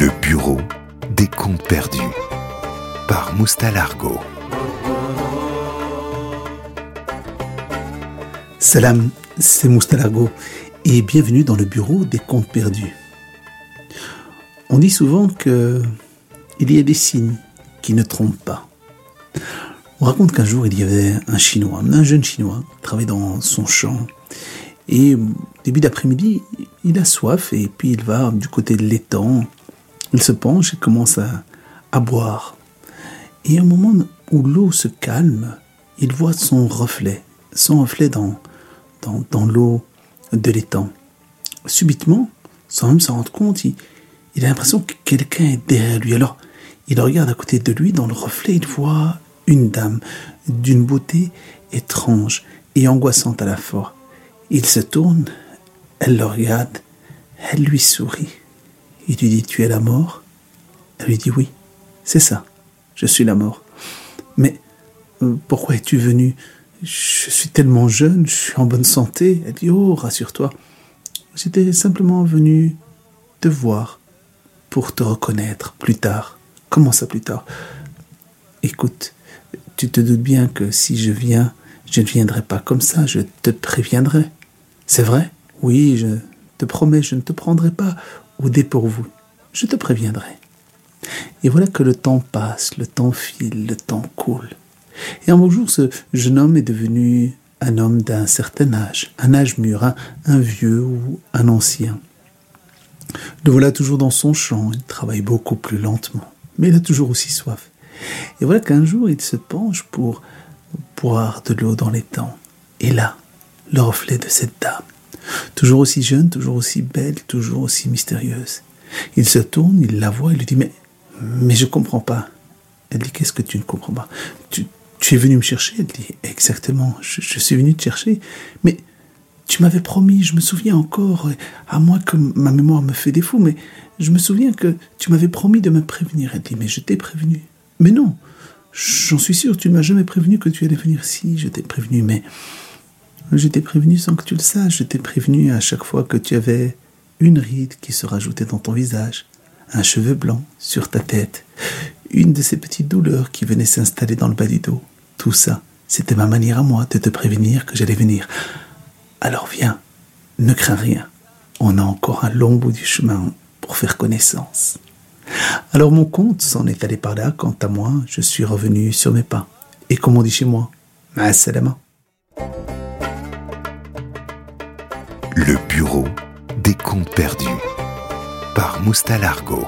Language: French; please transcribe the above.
Le bureau des comptes perdus par Moustalargo. Salam, c'est Moustalargo et bienvenue dans le bureau des comptes perdus. On dit souvent que il y a des signes qui ne trompent pas. On raconte qu'un jour il y avait un Chinois, un jeune Chinois, qui travaillait dans son champ et début d'après-midi, il a soif et puis il va du côté de l'étang il se penche et commence à, boire. Et au moment où l'eau se calme, il voit son reflet, son reflet dans, l'eau de l'étang. Subitement, sans même s'en rendre compte, il, il a l'impression que quelqu'un est derrière lui. Alors, il regarde à côté de lui, dans le reflet, il voit une dame d'une beauté étrange et angoissante à la fois. Il se tourne, elle le regarde, elle lui sourit. Il lui dit Tu es la mort? Elle lui dit Oui, c'est ça, je suis la mort. Mais euh, pourquoi es-tu venu Je suis tellement jeune, je suis en bonne santé. Elle dit Oh, rassure-toi, j'étais simplement venu te voir pour te reconnaître plus tard. Comment ça plus tard? Écoute, tu te doutes bien que si je viens, je ne viendrai pas comme ça, je te préviendrai. C'est vrai? Oui, je te promets, je ne te prendrai pas au dépourvu. Je te préviendrai. Et voilà que le temps passe, le temps file, le temps coule. Et un beau jour, ce jeune homme est devenu un homme d'un certain âge, un âge mûr, un, vieux ou un ancien. Le voilà toujours dans son champ, il travaille beaucoup plus lentement, mais il a toujours aussi soif. Et voilà qu'un jour, il se penche pour boire de l'eau dans temps. Et là, le reflet de cette dame, Toujours aussi jeune, toujours aussi belle, toujours aussi mystérieuse. Il se tourne, il la voit, il lui dit Mais, mais je comprends pas. Elle dit Qu'est-ce que tu ne comprends pas? Tu, es venu me chercher? Elle dit Exactement, je, je suis venu te chercher. Mais tu m'avais promis, je me souviens encore, à moins que ma mémoire me fait défaut, mais je me souviens que tu m'avais promis de me prévenir. Elle dit Mais je t'ai prévenu. Mais non, j'en suis sûr, tu ne m'as jamais prévenu que tu allais venir. Si, je t'ai prévenu, mais je t'ai prévenu sans que tu le saches. Je t'ai prévenu à chaque fois que tu avais une ride qui se rajoutait dans ton visage, un cheveu blanc sur ta tête, une de ces petites douleurs qui venaient s'installer dans le bas du dos. Tout ça, c'était ma manière à moi de te prévenir que j'allais venir. Alors viens, ne crains rien. On a encore un long bout du chemin pour faire connaissance. Alors mon compte s'en est allé par là. Quant à moi, je suis revenu sur mes pas. Et comme on dit chez moi, ma salama. bureau des comptes perdus par Moustalargo.